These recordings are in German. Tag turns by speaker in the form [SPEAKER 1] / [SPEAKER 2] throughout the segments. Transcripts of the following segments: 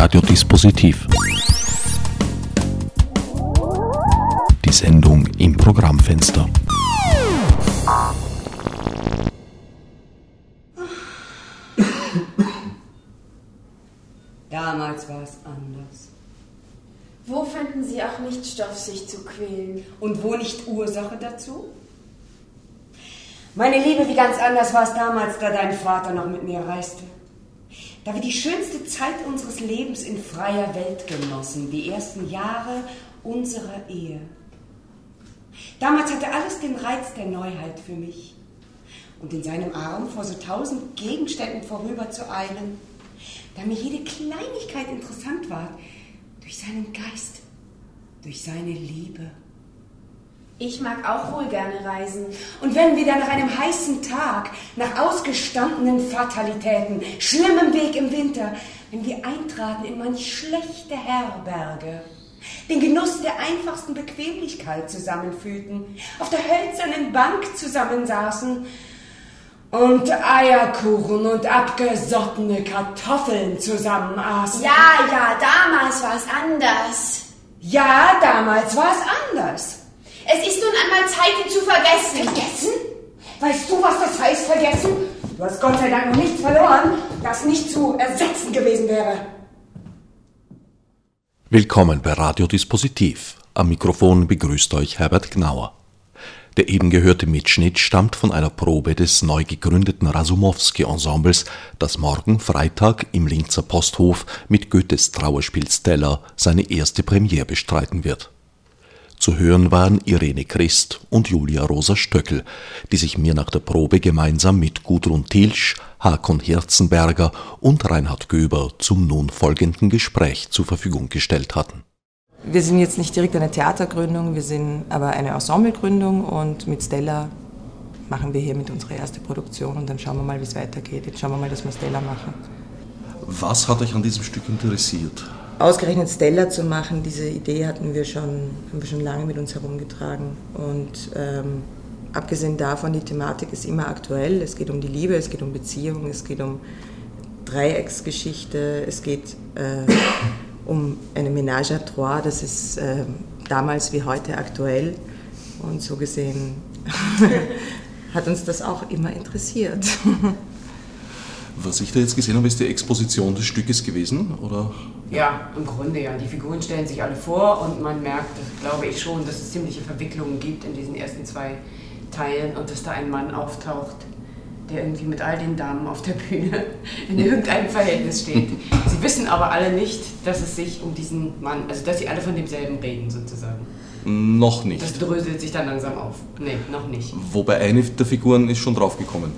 [SPEAKER 1] Radiodispositiv. Die Sendung im Programmfenster.
[SPEAKER 2] Damals war es anders.
[SPEAKER 3] Wo fanden Sie auch nicht Stoff, sich zu quälen?
[SPEAKER 2] Und wo nicht Ursache dazu? Meine Liebe, wie ganz anders war es damals, da dein Vater noch mit mir reiste. Da wir die schönste Zeit unseres Lebens in freier Welt genossen, die ersten Jahre unserer Ehe. Damals hatte alles den Reiz der Neuheit für mich. Und in seinem Arm vor so tausend Gegenständen vorüber zu eilen, da mir jede Kleinigkeit interessant war, durch seinen Geist, durch seine Liebe.
[SPEAKER 3] Ich mag auch wohl gerne reisen.
[SPEAKER 2] Und wenn wir dann nach einem heißen Tag, nach ausgestandenen Fatalitäten, schlimmem Weg im Winter, wenn wir eintraten in manch schlechte Herberge, den Genuss der einfachsten Bequemlichkeit zusammenfühlten, auf der hölzernen Bank zusammensaßen und Eierkuchen und abgesottene Kartoffeln zusammen aßen.
[SPEAKER 3] Ja, ja, damals war es anders.
[SPEAKER 2] Ja, damals war es anders.
[SPEAKER 3] Es ist nun einmal Zeit, ihn zu vergessen.
[SPEAKER 2] Vergessen? Weißt du, was das heißt, vergessen? Du hast Gott sei Dank noch nichts verloren, das nicht zu ersetzen gewesen wäre.
[SPEAKER 1] Willkommen bei Radiodispositiv. Am Mikrofon begrüßt euch Herbert Gnauer. Der eben gehörte Mitschnitt stammt von einer Probe des neu gegründeten Rasumowski-Ensembles, das morgen Freitag im Linzer Posthof mit Goethes Trauerspiel Stella seine erste Premiere bestreiten wird. Zu hören waren Irene Christ und Julia Rosa Stöckel, die sich mir nach der Probe gemeinsam mit Gudrun Tilsch, Hakon Hirzenberger und Reinhard Göber zum nun folgenden Gespräch zur Verfügung gestellt hatten.
[SPEAKER 4] Wir sind jetzt nicht direkt eine Theatergründung, wir sind aber eine Ensemblegründung und mit Stella machen wir hier mit unserer ersten Produktion und dann schauen wir mal, wie es weitergeht. Jetzt schauen wir mal, dass wir Stella machen.
[SPEAKER 1] Was hat euch an diesem Stück interessiert?
[SPEAKER 4] Ausgerechnet Stella zu machen, diese Idee hatten wir schon, haben wir schon lange mit uns herumgetragen. Und ähm, abgesehen davon, die Thematik ist immer aktuell. Es geht um die Liebe, es geht um Beziehungen, es geht um Dreiecksgeschichte, es geht äh, um eine Ménage à trois. Das ist äh, damals wie heute aktuell. Und so gesehen hat uns das auch immer interessiert.
[SPEAKER 1] Was ich da jetzt gesehen habe, ist die Exposition des Stückes gewesen, oder?
[SPEAKER 2] Ja, im Grunde ja. Die Figuren stellen sich alle vor und man merkt, glaube ich schon, dass es ziemliche Verwicklungen gibt in diesen ersten zwei Teilen und dass da ein Mann auftaucht, der irgendwie mit all den Damen auf der Bühne in irgendeinem Verhältnis steht. Sie wissen aber alle nicht, dass es sich um diesen Mann, also dass sie alle von demselben reden sozusagen.
[SPEAKER 1] Noch nicht.
[SPEAKER 2] Das dröselt sich dann langsam auf. Nee, noch nicht.
[SPEAKER 1] Wobei eine der Figuren ist schon draufgekommen.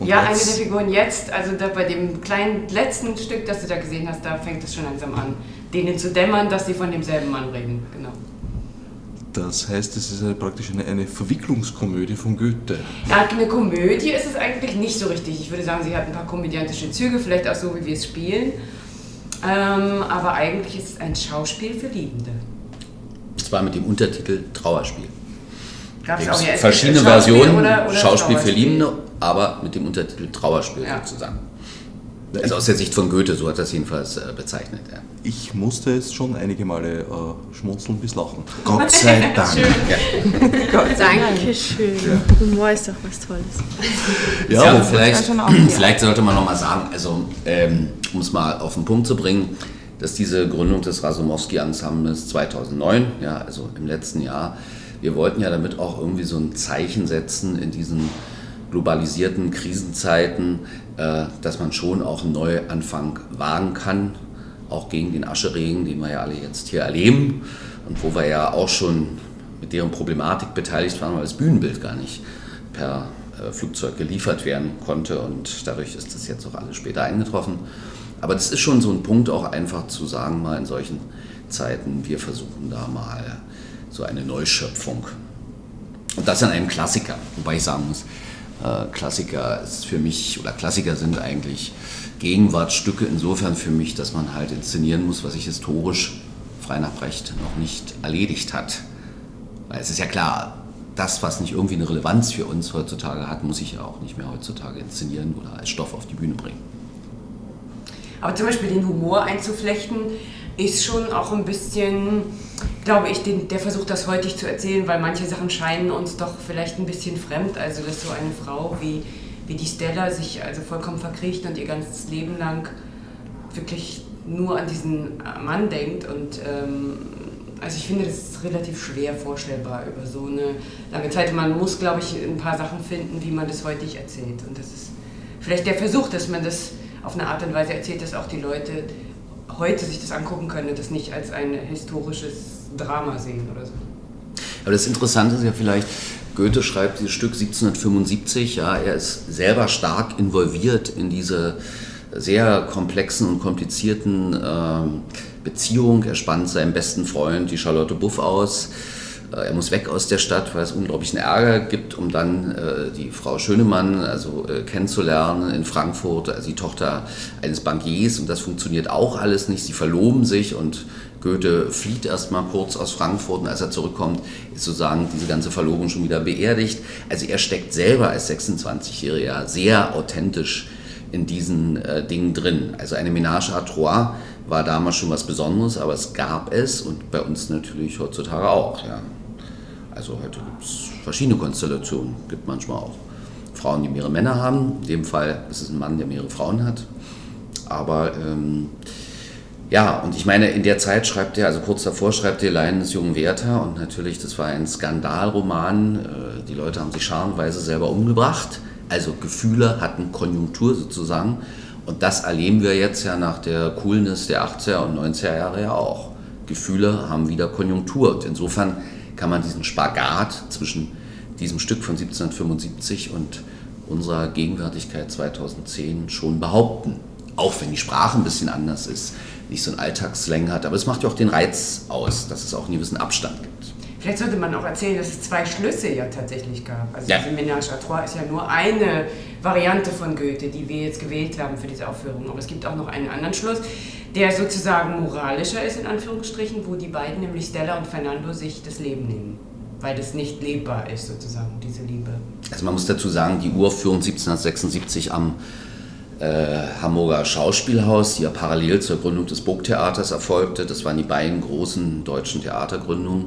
[SPEAKER 2] Und ja, eine der Figuren jetzt, also da bei dem kleinen letzten Stück, das du da gesehen hast, da fängt es schon langsam an, denen zu dämmern, dass sie von demselben Mann reden. Genau.
[SPEAKER 1] Das heißt, es ist eine, praktisch eine, eine Verwicklungskomödie von Goethe.
[SPEAKER 2] Ja, eine Komödie ist es eigentlich nicht so richtig. Ich würde sagen, sie hat ein paar komödiantische Züge, vielleicht auch so, wie wir es spielen. Ähm, aber eigentlich ist es ein Schauspiel für Liebende.
[SPEAKER 5] Und zwar mit dem Untertitel Trauerspiel.
[SPEAKER 2] Gab es auch ja
[SPEAKER 5] verschiedene Versionen, oder, oder Schauspiel, Schauspiel für Liebende, aber mit dem Untertitel Trauerspiel ja. sozusagen. Also aus der Sicht von Goethe, so hat das jedenfalls äh, bezeichnet. Ja.
[SPEAKER 1] Ich musste jetzt schon einige Male äh, schmunzeln bis lachen. Gott sei Dank.
[SPEAKER 3] Schön. Ja. Dankeschön. Ja. Humor ist doch was Tolles.
[SPEAKER 5] Ja, ja vielleicht, vielleicht sollte man nochmal sagen, also ähm, um es mal auf den Punkt zu bringen, dass diese Gründung des Rasumowski-Ensembles 2009, ja, also im letzten Jahr, wir wollten ja damit auch irgendwie so ein Zeichen setzen in diesen globalisierten Krisenzeiten, äh, dass man schon auch einen Neuanfang wagen kann, auch gegen den Ascheregen, den wir ja alle jetzt hier erleben und wo wir ja auch schon mit deren Problematik beteiligt waren, weil das Bühnenbild gar nicht per äh, Flugzeug geliefert werden konnte und dadurch ist das jetzt auch alles später eingetroffen. Aber das ist schon so ein Punkt, auch einfach zu sagen, mal in solchen Zeiten, wir versuchen da mal so eine Neuschöpfung. Und das an einem Klassiker, wobei ich sagen muss, Klassiker ist für mich, oder Klassiker sind eigentlich Gegenwartsstücke insofern für mich, dass man halt inszenieren muss, was sich historisch frei nach Brecht noch nicht erledigt hat. Weil es ist ja klar, das, was nicht irgendwie eine Relevanz für uns heutzutage hat, muss ich ja auch nicht mehr heutzutage inszenieren oder als Stoff auf die Bühne bringen.
[SPEAKER 2] Aber zum Beispiel den Humor einzuflechten, ist schon auch ein bisschen, glaube ich, den, der versucht das heutig zu erzählen, weil manche Sachen scheinen uns doch vielleicht ein bisschen fremd. Also, dass so eine Frau wie, wie die Stella sich also vollkommen verkriecht und ihr ganzes Leben lang wirklich nur an diesen Mann denkt und ähm, also ich finde, das ist relativ schwer vorstellbar über so eine lange Zeit. Man muss, glaube ich, ein paar Sachen finden, wie man das heutig erzählt. Und das ist vielleicht der Versuch, dass man das auf eine Art und Weise erzählt, dass auch die Leute heute sich das angucken können und das nicht als ein historisches Drama sehen oder so.
[SPEAKER 5] Aber das Interessante ist ja vielleicht, Goethe schreibt dieses Stück 1775, ja, er ist selber stark involviert in diese sehr komplexen und komplizierten äh, Beziehung. Er spannt seinem besten Freund, die Charlotte Buff, aus. Äh, er muss weg aus der Stadt, weil es unglaublichen Ärger gibt, um dann äh, die Frau Schönemann also, äh, kennenzulernen in Frankfurt, also die Tochter eines Bankiers. Und das funktioniert auch alles nicht. Sie verloben sich und Goethe flieht erstmal kurz aus Frankfurt und als er zurückkommt, ist sozusagen diese ganze Verlobung schon wieder beerdigt. Also er steckt selber als 26-Jähriger sehr authentisch in diesen äh, Dingen drin. Also eine Ménage à trois war damals schon was Besonderes, aber es gab es und bei uns natürlich heutzutage auch. Ja. Also heute gibt es verschiedene Konstellationen. Gibt manchmal auch Frauen, die mehrere Männer haben. In dem Fall ist es ein Mann, der mehrere Frauen hat. Aber ähm, ja, und ich meine, in der Zeit schreibt er, also kurz davor schreibt er Leiden des jungen Werther und natürlich, das war ein Skandalroman. Äh, die Leute haben sich scharenweise selber umgebracht. Also Gefühle hatten Konjunktur sozusagen. Und das erleben wir jetzt ja nach der Coolness der 80er und 90er Jahre ja auch. Gefühle haben wieder Konjunktur. Und insofern kann man diesen Spagat zwischen diesem Stück von 1775 und unserer Gegenwärtigkeit 2010 schon behaupten. Auch wenn die Sprache ein bisschen anders ist, nicht so ein Alltagsslang hat. Aber es macht ja auch den Reiz aus, dass es auch einen gewissen Abstand gibt.
[SPEAKER 2] Vielleicht sollte man auch erzählen, dass es zwei Schlüsse ja tatsächlich gab. Also ja. diese Ménage à trois ist ja nur eine Variante von Goethe, die wir jetzt gewählt haben für diese Aufführung. Aber es gibt auch noch einen anderen Schluss, der sozusagen moralischer ist, in Anführungsstrichen, wo die beiden, nämlich Stella und Fernando, sich das Leben nehmen. Weil das nicht lebbar ist, sozusagen, diese Liebe.
[SPEAKER 5] Also man muss dazu sagen, die Uraufführung 1776 am äh, Hamburger Schauspielhaus, die ja parallel zur Gründung des Burgtheaters erfolgte. Das waren die beiden großen deutschen Theatergründungen.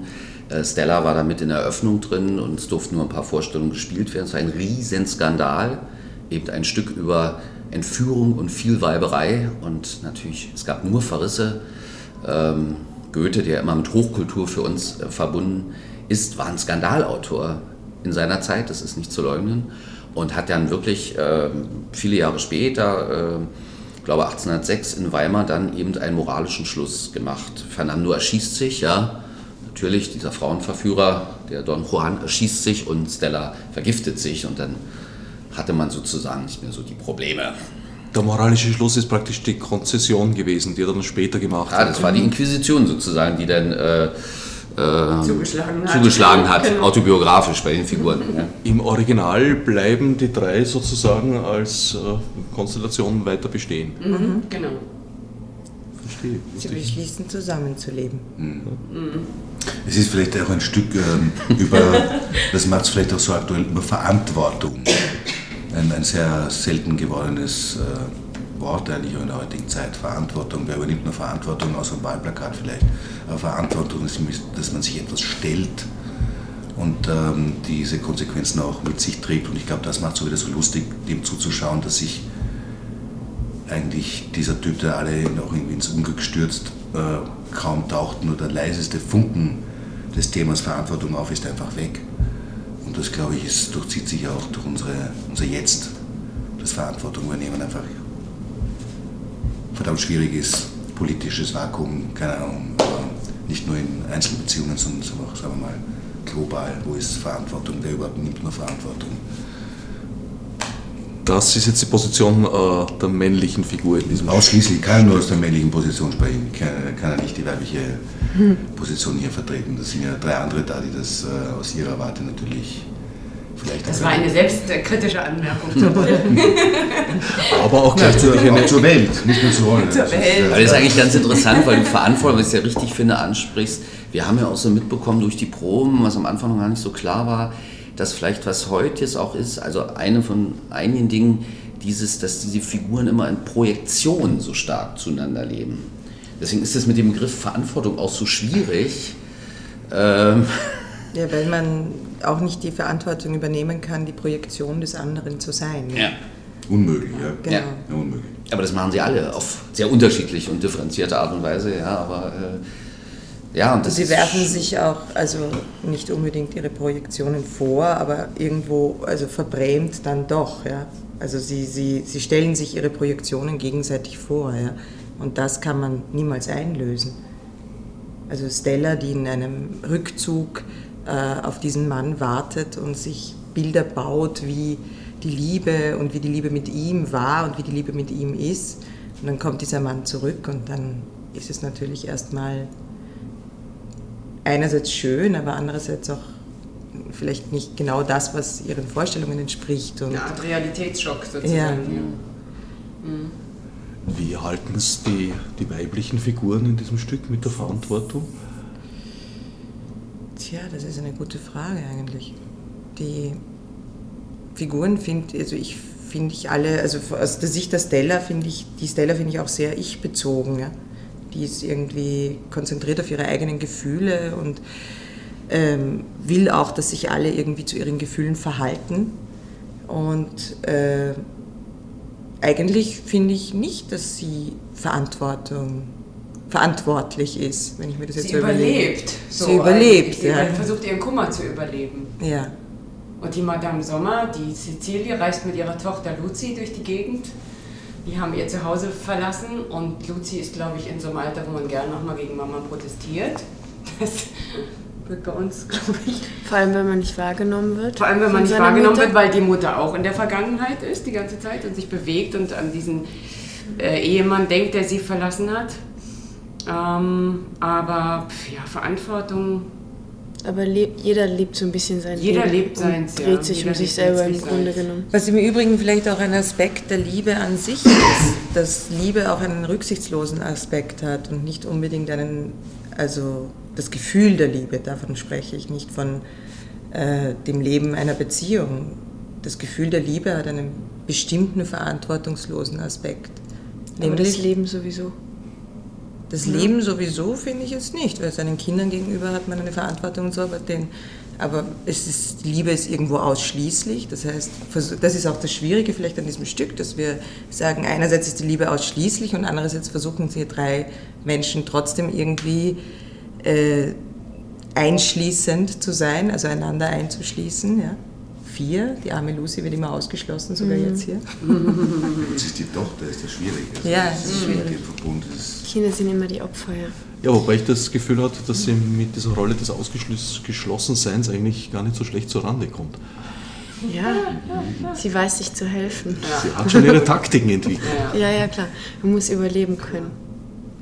[SPEAKER 5] Äh, Stella war da mit in der Eröffnung drin und es durften nur ein paar Vorstellungen gespielt werden. Es war ein Riesenskandal, eben ein Stück über Entführung und viel Weiberei und natürlich, es gab nur Verrisse. Ähm, Goethe, der immer mit Hochkultur für uns äh, verbunden ist, war ein Skandalautor in seiner Zeit, das ist nicht zu leugnen, und hat dann wirklich äh, viele Jahre später, äh, ich glaube 1806 in Weimar, dann eben einen moralischen Schluss gemacht. Fernando erschießt sich, ja, natürlich, dieser Frauenverführer, der Don Juan, erschießt sich und Stella vergiftet sich und dann hatte man sozusagen nicht mehr so die Probleme.
[SPEAKER 1] Der moralische Schluss ist praktisch die Konzession gewesen, die er dann später gemacht
[SPEAKER 5] ja, hat. Ja, das war die Inquisition sozusagen, die dann äh,
[SPEAKER 2] äh, zugeschlagen hat,
[SPEAKER 5] zugeschlagen hat genau. autobiografisch bei den Figuren. Ja.
[SPEAKER 1] Im Original bleiben die drei sozusagen als äh, Konstellation weiter bestehen.
[SPEAKER 2] Mhm, genau
[SPEAKER 4] verstehe. Sie beschließen, zusammenzuleben. Mhm.
[SPEAKER 6] Es ist vielleicht auch ein Stück ähm, über, das macht es vielleicht auch so aktuell, über Verantwortung. Ein, ein sehr selten gewordenes äh, Wort eigentlich auch in der heutigen Zeit. Verantwortung. Wer übernimmt nur Verantwortung, außer dem Wahlplakat vielleicht? Aber Verantwortung ist, dass man sich etwas stellt und ähm, diese Konsequenzen auch mit sich trägt. Und ich glaube, das macht es so wieder so lustig, dem zuzuschauen, dass sich eigentlich dieser Typ, der alle noch irgendwie ins Unglück stürzt, äh, kaum taucht nur der leiseste Funken des Themas Verantwortung auf, ist einfach weg. Und das, glaube ich, ist, durchzieht sich auch durch unsere, unser Jetzt, das Verantwortung übernehmen einfach verdammt schwierig ist, politisches Vakuum, keine Ahnung, aber nicht nur in Einzelbeziehungen, sondern auch, sagen wir mal, global, wo ist Verantwortung, wer überhaupt nimmt nur Verantwortung
[SPEAKER 1] das ist jetzt die Position äh, der männlichen Figur in diesem
[SPEAKER 6] Ausschließlich kann nur aus der männlichen Position sprechen. Kann, kann ja nicht die weibliche hm. Position hier vertreten. Das sind ja drei andere da, die das äh, aus ihrer Warte natürlich vielleicht.
[SPEAKER 2] Das war eine selbstkritische Anmerkung.
[SPEAKER 6] Aber auch gleichzeitig ja, zur Welt, nicht nur zur Rolle. Zur
[SPEAKER 5] Welt. Das ist, das ist eigentlich ganz interessant, weil du Verantwortung, was ich ja richtig finde, ansprichst. Wir haben ja auch so mitbekommen durch die Proben, was am Anfang noch gar nicht so klar war, dass vielleicht was heute jetzt auch ist, also eine von einigen Dingen, dieses, dass diese Figuren immer in Projektionen so stark zueinander leben. Deswegen ist es mit dem Begriff Verantwortung auch so schwierig.
[SPEAKER 4] Ähm ja, weil man auch nicht die Verantwortung übernehmen kann, die Projektion des anderen zu sein.
[SPEAKER 5] Ja.
[SPEAKER 6] Unmöglich, ja.
[SPEAKER 5] Genau. Ja. ja. unmöglich. Aber das machen sie alle auf sehr unterschiedliche und differenzierte Art und Weise, ja, aber äh, ja. Und
[SPEAKER 4] das sie werfen sich auch, also nicht unbedingt ihre Projektionen vor, aber irgendwo, also verbrämt dann doch, ja. Also sie, sie, sie stellen sich ihre Projektionen gegenseitig vor, ja. Und das kann man niemals einlösen. Also Stella, die in einem Rückzug äh, auf diesen Mann wartet und sich Bilder baut, wie die Liebe und wie die Liebe mit ihm war und wie die Liebe mit ihm ist. Und dann kommt dieser Mann zurück und dann ist es natürlich erstmal einerseits schön, aber andererseits auch vielleicht nicht genau das, was ihren Vorstellungen entspricht.
[SPEAKER 2] Und Eine Art Realitätsschock sozusagen. Ja. Mhm.
[SPEAKER 1] Wie halten es die, die weiblichen Figuren in diesem Stück mit der Verantwortung?
[SPEAKER 4] Tja, das ist eine gute Frage eigentlich. Die Figuren finde also ich finde ich alle, also aus der Sicht der Stella finde ich, die Stella finde ich auch sehr ich-bezogen. Ja? Die ist irgendwie konzentriert auf ihre eigenen Gefühle und ähm, will auch, dass sich alle irgendwie zu ihren Gefühlen verhalten. Und äh, eigentlich finde ich nicht, dass sie Verantwortung verantwortlich ist, wenn ich mir das jetzt
[SPEAKER 2] sie so überlebt.
[SPEAKER 4] So sie überlebt,
[SPEAKER 2] sie ja. versucht ihren Kummer zu überleben.
[SPEAKER 4] Ja.
[SPEAKER 2] Und die Madame Sommer, die Cecilie, reist mit ihrer Tochter Luzi durch die Gegend. Die haben ihr Zuhause verlassen und Luzi ist, glaube ich, in so einem Alter, wo man gerne nochmal gegen Mama protestiert. Das wird bei uns, glaube ich.
[SPEAKER 3] Vor allem, wenn man nicht wahrgenommen wird.
[SPEAKER 2] Vor allem, wenn man nicht wahrgenommen Mutter. wird, weil die Mutter auch in der Vergangenheit ist, die ganze Zeit und sich bewegt und an diesen äh, Ehemann denkt, der sie verlassen hat. Ähm, aber ja, Verantwortung.
[SPEAKER 3] Aber leb, jeder lebt so ein bisschen sein
[SPEAKER 2] jeder Leben. lebt sein
[SPEAKER 3] dreht ja. sich jeder um sich selber im Grunde genommen.
[SPEAKER 4] Was im Übrigen vielleicht auch ein Aspekt der Liebe an sich ist, dass Liebe auch einen rücksichtslosen Aspekt hat und nicht unbedingt einen, also das Gefühl der Liebe, davon spreche ich nicht von äh, dem Leben einer Beziehung. Das Gefühl der Liebe hat einen bestimmten verantwortungslosen Aspekt.
[SPEAKER 3] Aber das Leben sowieso.
[SPEAKER 4] Das ja. Leben sowieso finde ich es nicht, weil seinen Kindern gegenüber hat man eine Verantwortung und so, aber, den, aber es ist, Liebe ist irgendwo ausschließlich. Das heißt, das ist auch das Schwierige vielleicht an diesem Stück, dass wir sagen, einerseits ist die Liebe ausschließlich und andererseits versuchen sie drei Menschen trotzdem irgendwie äh, einschließend zu sein, also einander einzuschließen. Ja vier. Die arme Lucy wird immer ausgeschlossen, sogar mhm. jetzt hier.
[SPEAKER 6] Das ist die Tochter, ist das schwierig.
[SPEAKER 4] Also ja, das ist schwierig.
[SPEAKER 3] Kinder sind immer die Opfer, ja.
[SPEAKER 1] Ja, wobei ich das Gefühl hatte, dass sie mit dieser Rolle des Ausgeschlossenseins eigentlich gar nicht so schlecht zur Rande kommt.
[SPEAKER 3] Ja, sie weiß sich zu helfen.
[SPEAKER 1] Ja. Sie hat schon ihre Taktiken entwickelt.
[SPEAKER 3] Ja, ja, klar. Man muss überleben können.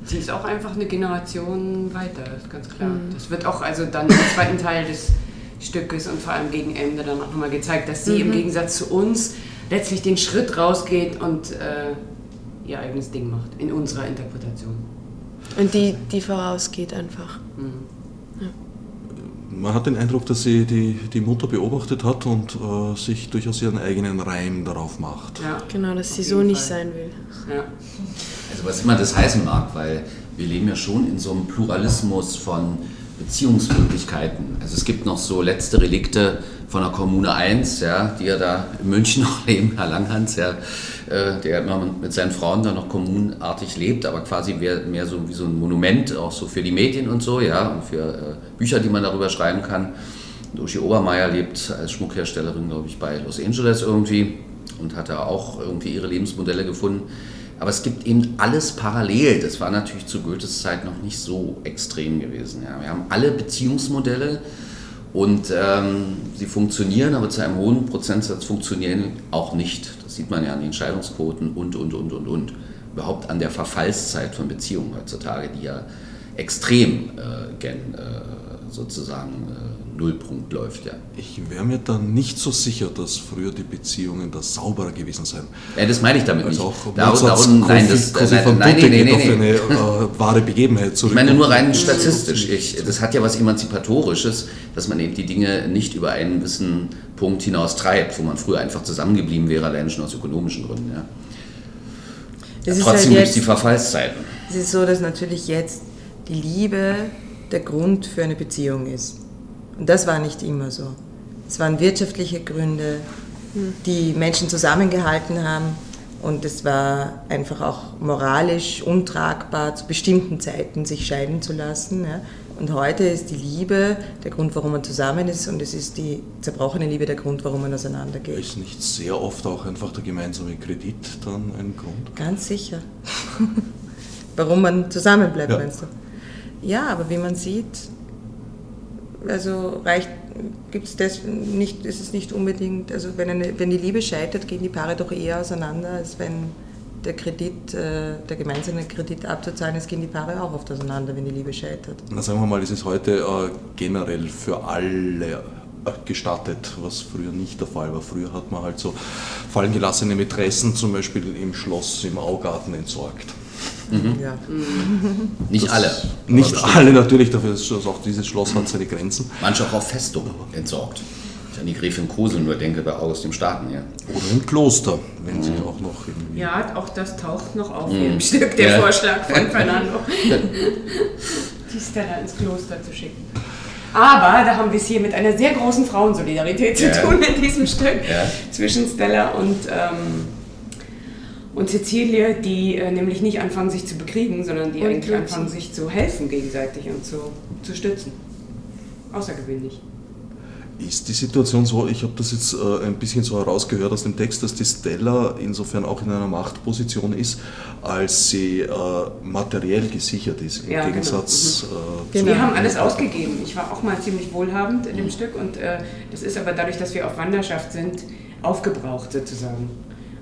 [SPEAKER 2] Sie ist auch einfach eine Generation weiter, ist ganz klar. Mhm. Das wird auch also dann im zweiten Teil des Stückes und vor allem gegen Ende dann auch nochmal gezeigt, dass sie mhm. im Gegensatz zu uns letztlich den Schritt rausgeht und äh, ihr eigenes Ding macht, in unserer Interpretation.
[SPEAKER 3] Und die, die vorausgeht einfach. Mhm.
[SPEAKER 1] Ja. Man hat den Eindruck, dass sie die, die Mutter beobachtet hat und äh, sich durchaus ihren eigenen Reim darauf macht.
[SPEAKER 3] Ja, genau, dass sie so Fall. nicht sein will.
[SPEAKER 5] Ja. Also was immer das heißen mag, weil wir leben ja schon in so einem Pluralismus von Beziehungsmöglichkeiten. Also es gibt noch so letzte Relikte von der Kommune 1, ja, die ja da in München noch leben, Herr Langhans, ja, äh, der immer mit seinen Frauen da noch kommunartig lebt, aber quasi mehr, mehr so wie so ein Monument, auch so für die Medien und so, ja, und für äh, Bücher, die man darüber schreiben kann. Und Uschi Obermeier lebt als Schmuckherstellerin, glaube ich, bei Los Angeles irgendwie und hat da auch irgendwie ihre Lebensmodelle gefunden. Aber es gibt eben alles parallel. Das war natürlich zu Goethes Zeit noch nicht so extrem gewesen. Ja. Wir haben alle Beziehungsmodelle und ähm, sie funktionieren, aber zu einem hohen Prozentsatz funktionieren auch nicht. Das sieht man ja an den Scheidungsquoten und, und, und, und, und. Überhaupt an der Verfallszeit von Beziehungen heutzutage, die ja extrem äh, gen, äh, sozusagen Nullpunkt läuft, ja.
[SPEAKER 1] Ich wäre mir da nicht so sicher, dass früher die Beziehungen da sauberer gewesen seien.
[SPEAKER 5] Ja, das meine ich damit
[SPEAKER 1] also
[SPEAKER 5] nicht.
[SPEAKER 1] Auch da, darum, nein, das,
[SPEAKER 5] das
[SPEAKER 1] nein, nein, nein, nein, nein, eine äh, wahre Begebenheit
[SPEAKER 5] zurück. Ich meine nur rein statistisch. Ich, das hat ja was Emanzipatorisches, dass man eben die Dinge nicht über einen gewissen Punkt hinaus treibt, wo man früher einfach zusammengeblieben wäre, allein schon aus ökonomischen Gründen. Ja. Ja, trotzdem halt gibt es die Verfallszeiten.
[SPEAKER 4] Es ist so, dass natürlich jetzt die Liebe der Grund für eine Beziehung ist. Und das war nicht immer so. Es waren wirtschaftliche Gründe, die Menschen zusammengehalten haben. Und es war einfach auch moralisch untragbar, zu bestimmten Zeiten sich scheiden zu lassen. Ja. Und heute ist die Liebe der Grund, warum man zusammen ist, und es ist die zerbrochene Liebe der Grund, warum man auseinandergeht.
[SPEAKER 1] Ist nicht sehr oft auch einfach der gemeinsame Kredit dann ein Grund?
[SPEAKER 4] Ganz sicher. warum man zusammenbleibt, ja. meinst du? Ja, aber wie man sieht, also reicht, gibt's das nicht, ist es nicht unbedingt, also wenn, eine, wenn die Liebe scheitert, gehen die Paare doch eher auseinander, als wenn der Kredit, äh, der gemeinsame Kredit abzuzahlen ist, gehen die Paare auch oft auseinander, wenn die Liebe scheitert.
[SPEAKER 1] Na sagen wir mal, ist es heute äh, generell für alle äh, gestattet, was früher nicht der Fall war. Früher hat man halt so fallen gelassene Mätressen zum Beispiel im Schloss, im Augarten entsorgt.
[SPEAKER 5] Mhm. Ja. Nicht das alle.
[SPEAKER 1] Nicht alle natürlich, dafür ist auch dieses Schloss hat seine Grenzen.
[SPEAKER 5] Manche auch auf Festung entsorgt. Ich an die Gräfin Kosel nur denke bei August dem Starken. Ja.
[SPEAKER 1] Oder im Kloster, wenn mhm. sie auch noch
[SPEAKER 2] irgendwie. Ja, auch das taucht noch auf mhm. im Stück, der ja. Vorschlag von Fernando. die Stella ins Kloster zu schicken. Aber da haben wir es hier mit einer sehr großen Frauensolidarität zu ja. tun in diesem Stück zwischen Stella und. Ähm, und Cecilie, die äh, nämlich nicht anfangen, sich zu bekriegen, sondern die und eigentlich anfangen, sich zu helfen gegenseitig und zu, zu stützen. Außergewöhnlich.
[SPEAKER 1] Ist die Situation so, ich habe das jetzt äh, ein bisschen so herausgehört aus dem Text, dass die Stella insofern auch in einer Machtposition ist, als sie äh, materiell gesichert ist, im ja, genau. Gegensatz
[SPEAKER 2] genau. Mhm. Äh, genau. Wir haben alles ausgegeben. Ich war auch mal ziemlich wohlhabend in dem mhm. Stück und äh, das ist aber dadurch, dass wir auf Wanderschaft sind, aufgebraucht sozusagen.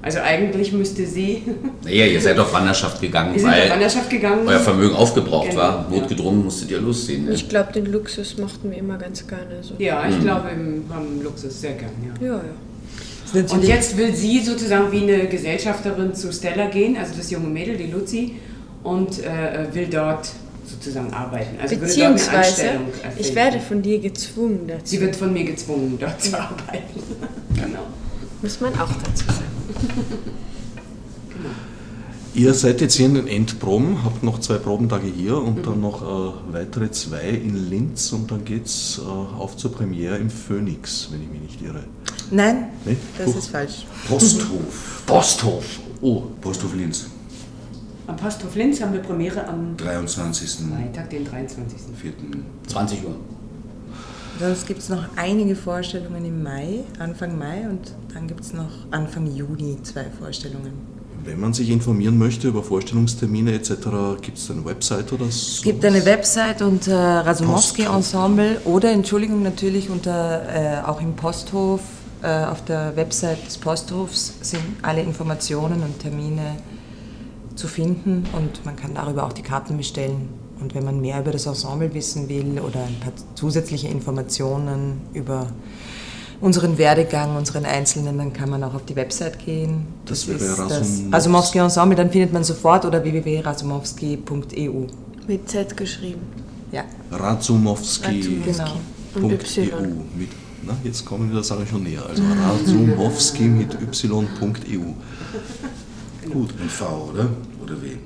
[SPEAKER 2] Also eigentlich müsste sie.
[SPEAKER 5] Naja, ihr seid auf Wanderschaft gegangen,
[SPEAKER 2] weil auf Wanderschaft gegangen.
[SPEAKER 5] euer Vermögen aufgebraucht genau, war. Notgedrungen ja. musstet ihr losziehen.
[SPEAKER 3] Ne? Ich glaube, den Luxus machten wir immer ganz gerne. So.
[SPEAKER 2] Ja, ich mhm. glaube, wir haben Luxus sehr gerne. Ja,
[SPEAKER 3] ja.
[SPEAKER 2] ja. Und jetzt will sie sozusagen wie eine Gesellschafterin zu Stella gehen, also das junge Mädel, die Luzi, und äh, will dort sozusagen arbeiten.
[SPEAKER 3] Also Beziehungsweise, ich werde von dir gezwungen dazu.
[SPEAKER 2] Sie wird von mir gezwungen, dort zu arbeiten.
[SPEAKER 3] genau. Muss man auch dazu sagen.
[SPEAKER 1] Genau. Ihr seid jetzt hier in den Endproben, habt noch zwei Probentage hier und mhm. dann noch äh, weitere zwei in Linz und dann geht es äh, auf zur Premiere im Phoenix, wenn ich mich nicht irre.
[SPEAKER 4] Nein, nee? das Puh. ist falsch.
[SPEAKER 1] Posthof. Posthof.
[SPEAKER 6] Oh, Posthof Linz.
[SPEAKER 2] Am Posthof Linz haben wir Premiere am
[SPEAKER 6] 23.
[SPEAKER 2] Freitag, den 23.
[SPEAKER 5] 4. 20 Uhr.
[SPEAKER 4] Sonst gibt es noch einige Vorstellungen im Mai, Anfang Mai und dann gibt es noch Anfang Juni zwei Vorstellungen.
[SPEAKER 1] Wenn man sich informieren möchte über Vorstellungstermine etc., gibt es eine Website oder so?
[SPEAKER 4] Es gibt eine Website unter Rasumowski Ensemble oder Entschuldigung natürlich unter äh, auch im Posthof. Äh, auf der Website des Posthofs sind alle Informationen und Termine zu finden und man kann darüber auch die Karten bestellen. Und wenn man mehr über das Ensemble wissen will oder ein paar zusätzliche Informationen über unseren Werdegang, unseren Einzelnen, dann kann man auch auf die Website gehen.
[SPEAKER 1] Das, das wäre
[SPEAKER 4] Rasumowski. Rasumowski Ensemble, dann findet man sofort oder www.rasumowski.eu.
[SPEAKER 3] Mit Z geschrieben.
[SPEAKER 4] Ja.
[SPEAKER 1] Razumowski.
[SPEAKER 3] Genau.
[SPEAKER 1] Und Y. Mit, na, jetzt kommen wir der Sache schon näher. Also Razumowski mit y.eu.
[SPEAKER 6] Gut. Mit V, oder? Oder W?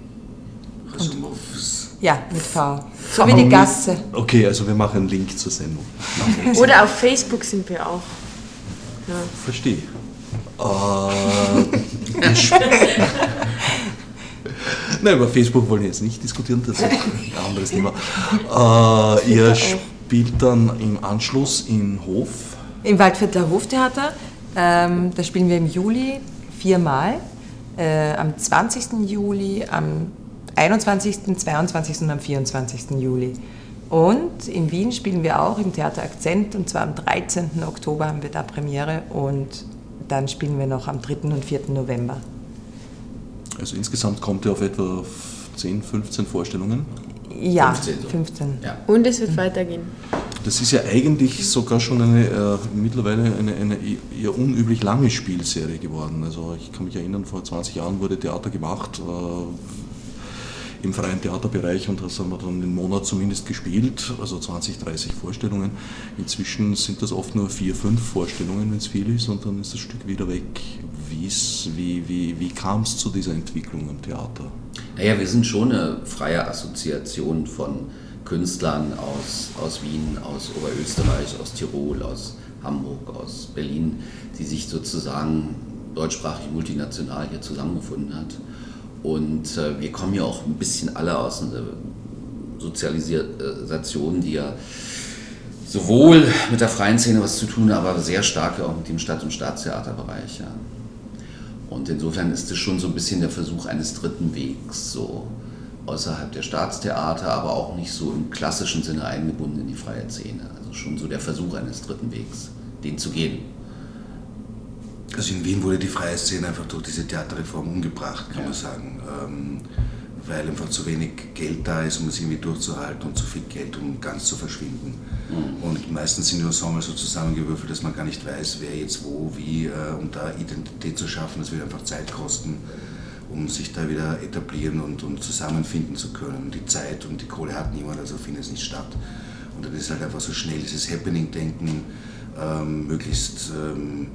[SPEAKER 6] Rasumovs.
[SPEAKER 4] Ja, mit V. So wie die Gasse.
[SPEAKER 1] Okay, also wir machen einen Link zur Sendung.
[SPEAKER 3] Oder auf Facebook sind wir auch.
[SPEAKER 1] Ja. Verstehe. Äh, Nein, über Facebook wollen wir jetzt nicht diskutieren, das ist ein anderes Thema. Äh, ihr spielt dann im Anschluss in Hof.
[SPEAKER 4] Im Waldviertler Hoftheater. Ähm, da spielen wir im Juli viermal. Äh, am 20. Juli, am 21., 22. und am 24. Juli. Und in Wien spielen wir auch im Theater Akzent und zwar am 13. Oktober haben wir da Premiere und dann spielen wir noch am 3. und 4. November.
[SPEAKER 1] Also insgesamt kommt ihr auf etwa 10, 15 Vorstellungen?
[SPEAKER 4] Ja, 15. So. 15.
[SPEAKER 3] Ja. Und es wird weitergehen.
[SPEAKER 1] Das ist ja eigentlich sogar schon eine äh, mittlerweile eine, eine eher unüblich lange Spielserie geworden. Also ich kann mich erinnern, vor 20 Jahren wurde Theater gemacht. Äh, im freien Theaterbereich und das haben wir dann einen Monat zumindest gespielt, also 20, 30 Vorstellungen. Inzwischen sind das oft nur vier, fünf Vorstellungen, wenn es viel ist, und dann ist das Stück wieder weg. Wie's, wie wie, wie kam es zu dieser Entwicklung im Theater?
[SPEAKER 5] Naja, wir sind schon eine freie Assoziation von Künstlern aus, aus Wien, aus Oberösterreich, aus Tirol, aus Hamburg, aus Berlin, die sich sozusagen deutschsprachig multinational hier zusammengefunden hat. Und äh, wir kommen ja auch ein bisschen alle aus einer Sozialisation, die ja sowohl mit der freien Szene was zu tun aber sehr stark auch mit dem Stadt- und Staatstheaterbereich. Ja. Und insofern ist es schon so ein bisschen der Versuch eines dritten Wegs, so außerhalb der Staatstheater, aber auch nicht so im klassischen Sinne eingebunden in die freie Szene. Also schon so der Versuch eines dritten Wegs, den zu gehen.
[SPEAKER 6] Also in Wien wurde die freie Szene einfach durch diese Theaterreform umgebracht, kann ja. man sagen. Ähm, weil einfach zu wenig Geld da ist, um es irgendwie durchzuhalten und zu viel Geld, um ganz zu verschwinden. Mhm. Und meistens sind die Ensembles so zusammengewürfelt, dass man gar nicht weiß, wer jetzt wo, wie, äh, um da Identität zu schaffen. Das wird einfach Zeit kosten, um sich da wieder etablieren und, und zusammenfinden zu können. Die Zeit und die Kohle hat niemand, also findet es nicht statt. Und dann ist halt einfach so schnell dieses Happening-Denken, ähm, möglichst... Ähm,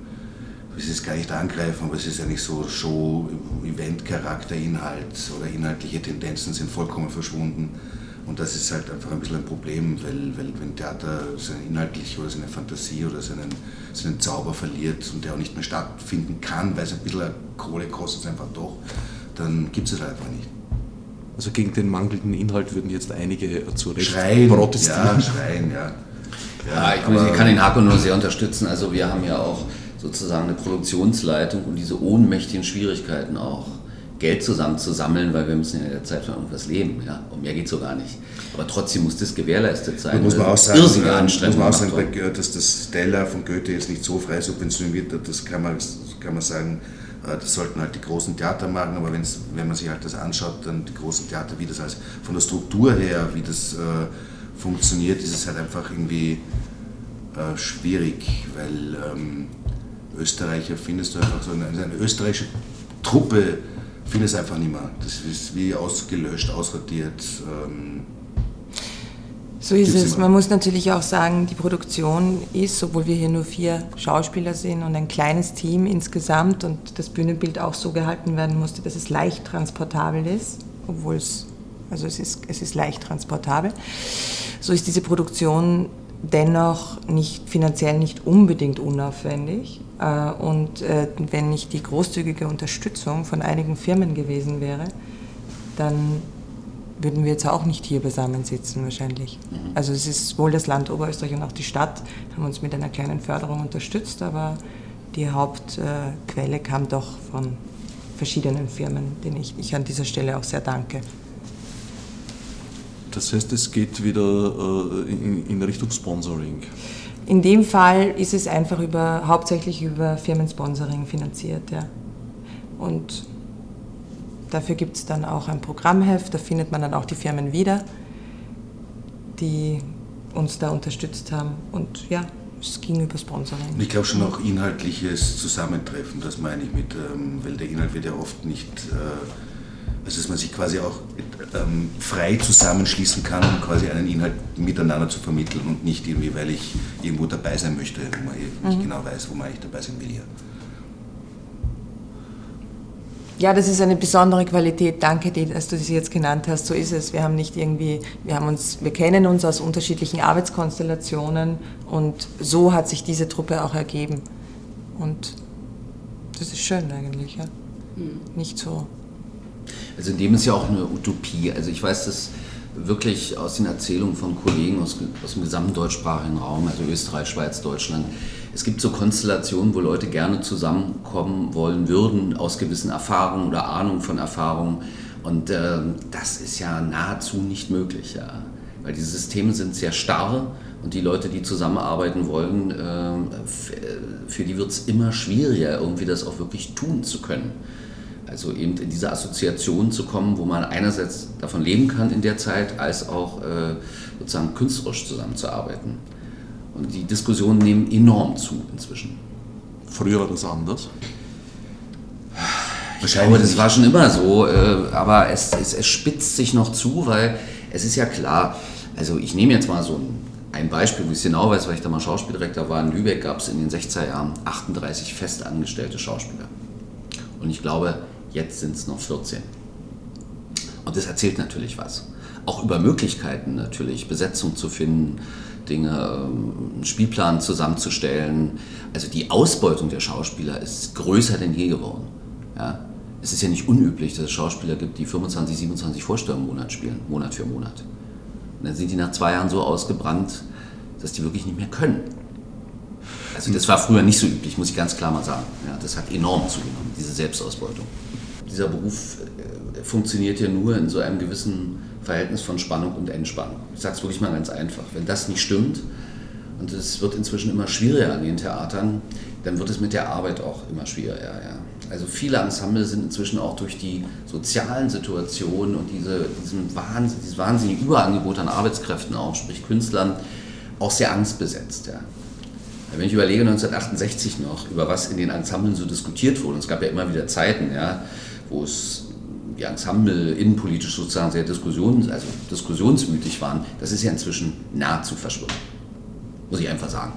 [SPEAKER 6] will es gar nicht angreifen, aber es ist eigentlich so Show, Event-Charakter, Inhalt oder inhaltliche Tendenzen sind vollkommen verschwunden. Und das ist halt einfach ein bisschen ein Problem, weil, weil wenn Theater seine inhaltliche oder seine Fantasie oder seinen, seinen Zauber verliert und der auch nicht mehr stattfinden kann, weil es ein bisschen Kohle kostet einfach doch, dann gibt es es halt einfach nicht.
[SPEAKER 1] Also gegen den mangelnden Inhalt würden jetzt einige zu Recht
[SPEAKER 6] schreien, protestieren. Ja, schreien, ja.
[SPEAKER 5] Ja, ja ich, ich kann den Hako nur sehr unterstützen. Also wir haben ja auch sozusagen eine Produktionsleitung und diese ohnmächtigen Schwierigkeiten auch Geld zusammenzusammeln, weil wir müssen in der Zeit von irgendwas leben. Ja? Um mehr geht es so gar nicht. Aber trotzdem muss das gewährleistet sein. Da
[SPEAKER 6] muss man auch sagen, irrsinnige muss man auch sagen dass das Stella von Goethe jetzt nicht so frei subventioniert wird, das kann man, kann man sagen, äh, das sollten halt die großen Theater machen, aber wenn man sich halt das anschaut, dann die großen Theater, wie das als von der Struktur her, wie das äh, funktioniert, ist es halt einfach irgendwie äh, schwierig, weil ähm, Österreicher findest du einfach so, eine, eine österreichische Truppe findest du einfach nicht mehr. Das ist wie ausgelöscht, ausradiert. Ähm,
[SPEAKER 4] so ist es. Man muss natürlich auch sagen, die Produktion ist, obwohl wir hier nur vier Schauspieler sind und ein kleines Team insgesamt und das Bühnenbild auch so gehalten werden musste, dass es leicht transportabel ist, obwohl es, also es ist, es ist leicht transportabel. So ist diese Produktion dennoch nicht, finanziell nicht unbedingt unaufwendig. Äh, und äh, wenn nicht die großzügige Unterstützung von einigen Firmen gewesen wäre, dann würden wir jetzt auch nicht hier beisammen sitzen wahrscheinlich. Mhm. Also es ist wohl das Land Oberösterreich und auch die Stadt haben uns mit einer kleinen Förderung unterstützt, aber die Hauptquelle kam doch von verschiedenen Firmen, denen ich, ich an dieser Stelle auch sehr danke.
[SPEAKER 1] Das heißt, es geht wieder äh, in, in Richtung Sponsoring.
[SPEAKER 4] In dem Fall ist es einfach über, hauptsächlich über Firmensponsoring finanziert. Ja. Und dafür gibt es dann auch ein Programmheft, da findet man dann auch die Firmen wieder, die uns da unterstützt haben. Und ja, es ging über Sponsoring.
[SPEAKER 6] ich glaube schon auch inhaltliches Zusammentreffen, das meine ich mit, ähm, weil der Inhalt wird ja oft nicht. Äh, also dass man sich quasi auch ähm, frei zusammenschließen kann, um quasi einen Inhalt miteinander zu vermitteln und nicht irgendwie, weil ich irgendwo dabei sein möchte, wo man eh nicht mhm. genau weiß, wo man eigentlich dabei sein will. Ja.
[SPEAKER 4] Ja, das ist eine besondere Qualität. Danke, dass du sie jetzt genannt hast. So ist es. Wir haben nicht irgendwie, wir haben uns, wir kennen uns aus unterschiedlichen Arbeitskonstellationen und so hat sich diese Truppe auch ergeben. Und das ist schön eigentlich, ja. Mhm. Nicht so
[SPEAKER 5] also in dem ist ja auch eine Utopie. Also ich weiß das wirklich aus den Erzählungen von Kollegen aus, aus dem gesamten deutschsprachigen Raum, also Österreich, Schweiz, Deutschland. Es gibt so Konstellationen, wo Leute gerne zusammenkommen wollen würden aus gewissen Erfahrungen oder Ahnung von Erfahrungen. Und äh, das ist ja nahezu nicht möglich, ja. Weil die Systeme sind sehr starr und die Leute, die zusammenarbeiten wollen, äh, für die wird es immer schwieriger, irgendwie das auch wirklich tun zu können Also eben in diese Assoziation zu kommen, wo man einerseits davon leben kann in der Zeit, als auch äh, sozusagen künstlerisch zusammenzuarbeiten. Und die Diskussionen nehmen enorm zu inzwischen.
[SPEAKER 7] Früher war das anders?
[SPEAKER 5] Ich glaube, das war schon immer so, äh, aber es, es, es spitzt sich noch zu, weil es ist ja klar, also ich nehme jetzt mal so ein ein Beispiel, wo ich es genau weiß, weil ich da mal Schauspieldirektor war, in Lübeck gab es in den 60er Jahren 38 festangestellte Schauspieler. Und ich glaube, jetzt sind es noch 14. Und das erzählt natürlich was. Auch über Möglichkeiten natürlich, Besetzung zu finden, Dinge, ähm, einen Spielplan zusammenzustellen. Also die Ausbeutung der Schauspieler ist größer denn je geworden. Ja? Es ist ja nicht unüblich, dass es Schauspieler gibt, die 25, 27 Vorstellungen im Monat spielen, Monat für Monat. Und dann sind die nach zwei Jahren so ausgebrannt, dass die wirklich nicht mehr können. Also das war früher nicht so üblich, muss ich ganz klar mal sagen. Ja, das hat enorm zugenommen, diese Selbstausbeutung. Dieser Beruf äh, funktioniert ja nur in so einem gewissen Verhältnis von Spannung und Entspannung. Ich sage es wirklich mal ganz einfach. Wenn das nicht stimmt, und es wird inzwischen immer schwieriger an den Theatern, dann wird es mit der Arbeit auch immer schwieriger. Ja. Also viele Ensemble sind inzwischen auch durch die sozialen Situationen und diese, diesen Wahnsinn, dieses wahnsinnige Überangebot an Arbeitskräften auch, sprich Künstlern, auch sehr angstbesetzt. Ja. Wenn ich überlege, 1968 noch, über was in den Ensemblen so diskutiert wurde, und es gab ja immer wieder Zeiten, ja, wo es die Ensemble innenpolitisch sozusagen sehr diskussions, also diskussionsmütig waren, das ist ja inzwischen nahezu verschwunden. Muss ich einfach sagen.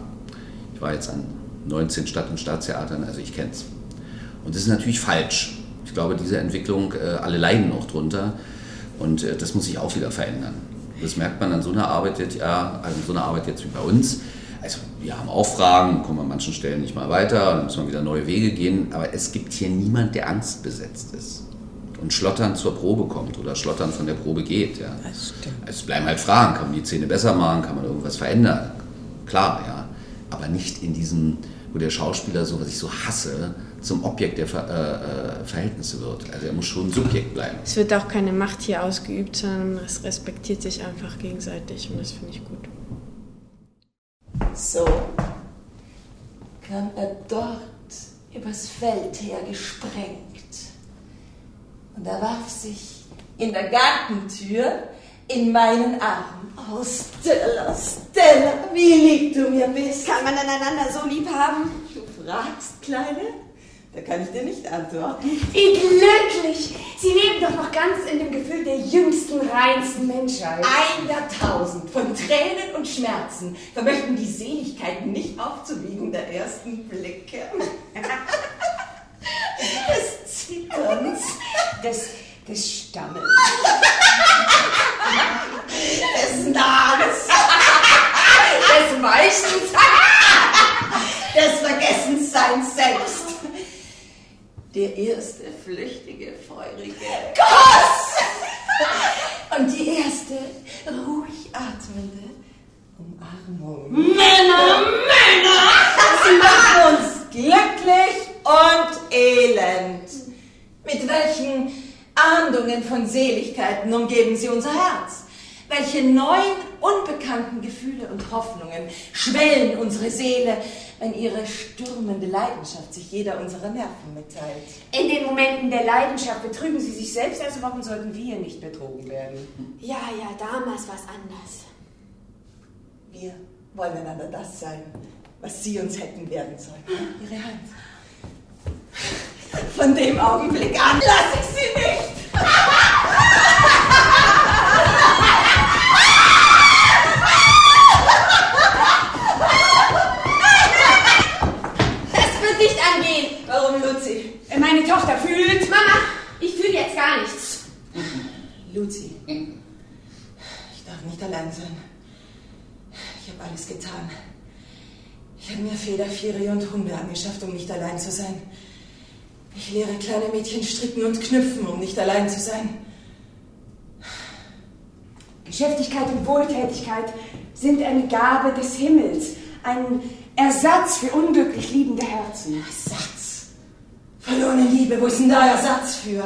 [SPEAKER 5] Ich war jetzt an 19 Stadt- und Staatstheatern, also ich kenne es. Und das ist natürlich falsch. Ich glaube, diese Entwicklung, äh, alle leiden auch drunter und äh, das muss sich auch wieder verändern. Das merkt man an so einer Arbeit ja, an so einer Arbeit jetzt wie bei uns. Also wir haben auch Fragen, kommen an manchen Stellen nicht mal weiter, dann muss man wieder neue Wege gehen, aber es gibt hier niemand, der angstbesetzt ist und schlottern zur Probe kommt oder schlottern von der Probe geht. Ja. Das stimmt. Also es bleiben halt Fragen, kann man die Zähne besser machen, kann man irgendwas verändern? Klar, ja, aber nicht in diesem, wo der Schauspieler so, was ich so hasse, zum Objekt der Ver äh, äh, Verhältnisse wird. Also er muss schon Subjekt bleiben.
[SPEAKER 3] Es wird auch keine Macht hier ausgeübt, sondern es respektiert sich einfach gegenseitig und das finde ich gut.
[SPEAKER 4] So kam er dort übers Feld her gesprengt. Und er warf sich in der Gartentür in meinen Arm. Oh, Stella, Stella, wie lieb du mir bist.
[SPEAKER 2] Kann man einander so lieb haben?
[SPEAKER 4] Du fragst, Kleine? Da kann ich dir nicht antworten.
[SPEAKER 2] Wie glücklich! Sie leben doch noch ganz in dem Gefühl der jüngsten, reinsten Menschheit.
[SPEAKER 4] Ein Jahrtausend von Tränen und Schmerzen vermöchten die Seligkeiten nicht aufzuwiegen der ersten Blicke. des Zitterns,
[SPEAKER 2] des, des Stammelns,
[SPEAKER 4] des Nahens,
[SPEAKER 2] des Weichens,
[SPEAKER 4] des Vergessensseins selbst. Der erste flüchtige, feurige Kuss und die erste ruhig atmende Umarmung.
[SPEAKER 2] Männer, Männer!
[SPEAKER 4] Sie machen uns glücklich und elend. Mit welchen Ahndungen von Seligkeiten umgeben sie unser Herz? Welche neuen, unbekannten Gefühle und Hoffnungen schwellen unsere Seele, wenn ihre stürmende Leidenschaft sich jeder unserer Nerven mitteilt.
[SPEAKER 2] In den Momenten der Leidenschaft betrügen sie sich selbst, also warum sollten wir nicht betrogen werden?
[SPEAKER 3] Ja, ja, damals war es anders.
[SPEAKER 4] Wir wollen einander das sein, was sie uns hätten werden sollen. Ihre Hand. Von dem Augenblick an lasse ich sie nicht.
[SPEAKER 2] Tochter fühlt. Mama, ich fühle jetzt gar nichts.
[SPEAKER 4] Luzi, ich darf nicht allein sein. Ich habe alles getan. Ich habe mir Feder, Federviere und Hunde angeschafft, um nicht allein zu sein. Ich lehre kleine Mädchen stricken und knüpfen, um nicht allein zu sein.
[SPEAKER 2] Geschäftigkeit und Wohltätigkeit sind eine Gabe des Himmels, ein Ersatz für unglücklich liebende Herzen.
[SPEAKER 4] Ersatz? Verlorene Liebe, wo ist denn da Ersatz für?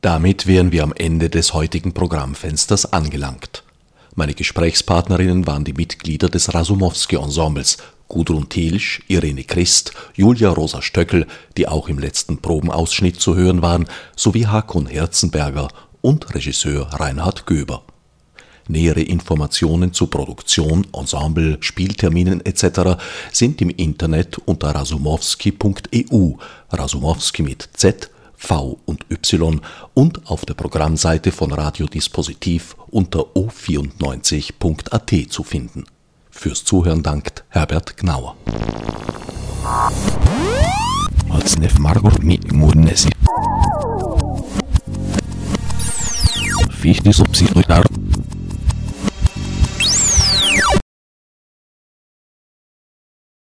[SPEAKER 7] Damit wären wir am Ende des heutigen Programmfensters angelangt. Meine Gesprächspartnerinnen waren die Mitglieder des Rasumowski-Ensembles, Gudrun Thielsch, Irene Christ, Julia Rosa Stöckel, die auch im letzten Probenausschnitt zu hören waren, sowie Hakon Herzenberger und Regisseur Reinhard Göber. Nähere Informationen zu Produktion, Ensemble, Spielterminen etc. sind im Internet unter rasumowski.eu, Rasumowski mit Z, V und Y und auf der Programmseite von Radiodispositiv unter o94.at zu finden. Fürs Zuhören dankt Herbert Gnauer. Fichte subsidiar